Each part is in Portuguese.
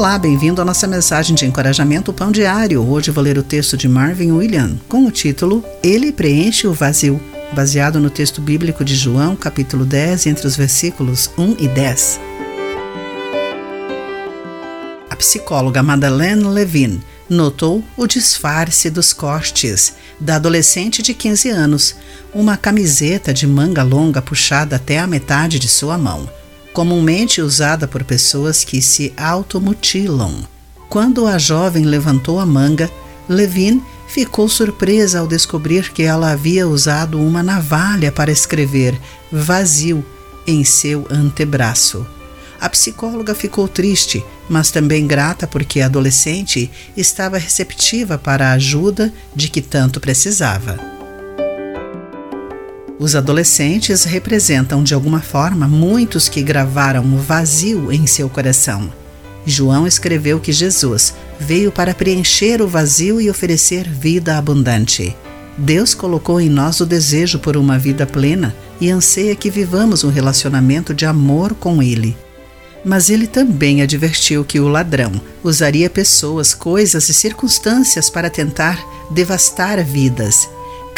Olá, bem-vindo à nossa mensagem de encorajamento Pão Diário. Hoje vou ler o texto de Marvin William com o título Ele preenche o vazio, baseado no texto bíblico de João, capítulo 10, entre os versículos 1 e 10. A psicóloga Madeleine Levine notou o disfarce dos cortes da adolescente de 15 anos, uma camiseta de manga longa puxada até a metade de sua mão comumente usada por pessoas que se automutilam. Quando a jovem levantou a manga, Levine ficou surpresa ao descobrir que ela havia usado uma navalha para escrever vazio em seu antebraço. A psicóloga ficou triste, mas também grata porque a adolescente estava receptiva para a ajuda de que tanto precisava. Os adolescentes representam de alguma forma muitos que gravaram o vazio em seu coração. João escreveu que Jesus veio para preencher o vazio e oferecer vida abundante. Deus colocou em nós o desejo por uma vida plena e anseia que vivamos um relacionamento de amor com Ele. Mas ele também advertiu que o ladrão usaria pessoas, coisas e circunstâncias para tentar devastar vidas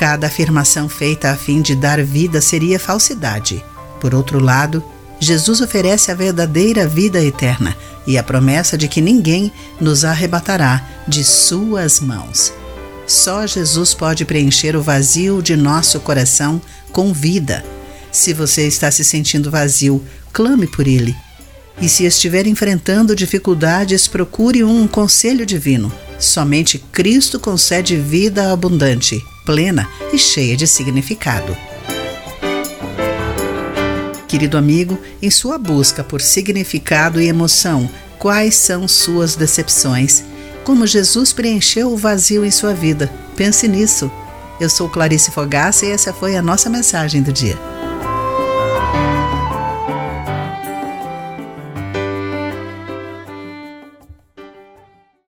Cada afirmação feita a fim de dar vida seria falsidade. Por outro lado, Jesus oferece a verdadeira vida eterna e a promessa de que ninguém nos arrebatará de suas mãos. Só Jesus pode preencher o vazio de nosso coração com vida. Se você está se sentindo vazio, clame por ele. E se estiver enfrentando dificuldades, procure um conselho divino. Somente Cristo concede vida abundante plena e cheia de significado. Querido amigo, em sua busca por significado e emoção, quais são suas decepções? Como Jesus preencheu o vazio em sua vida? Pense nisso. Eu sou Clarice Fogaça e essa foi a nossa mensagem do dia.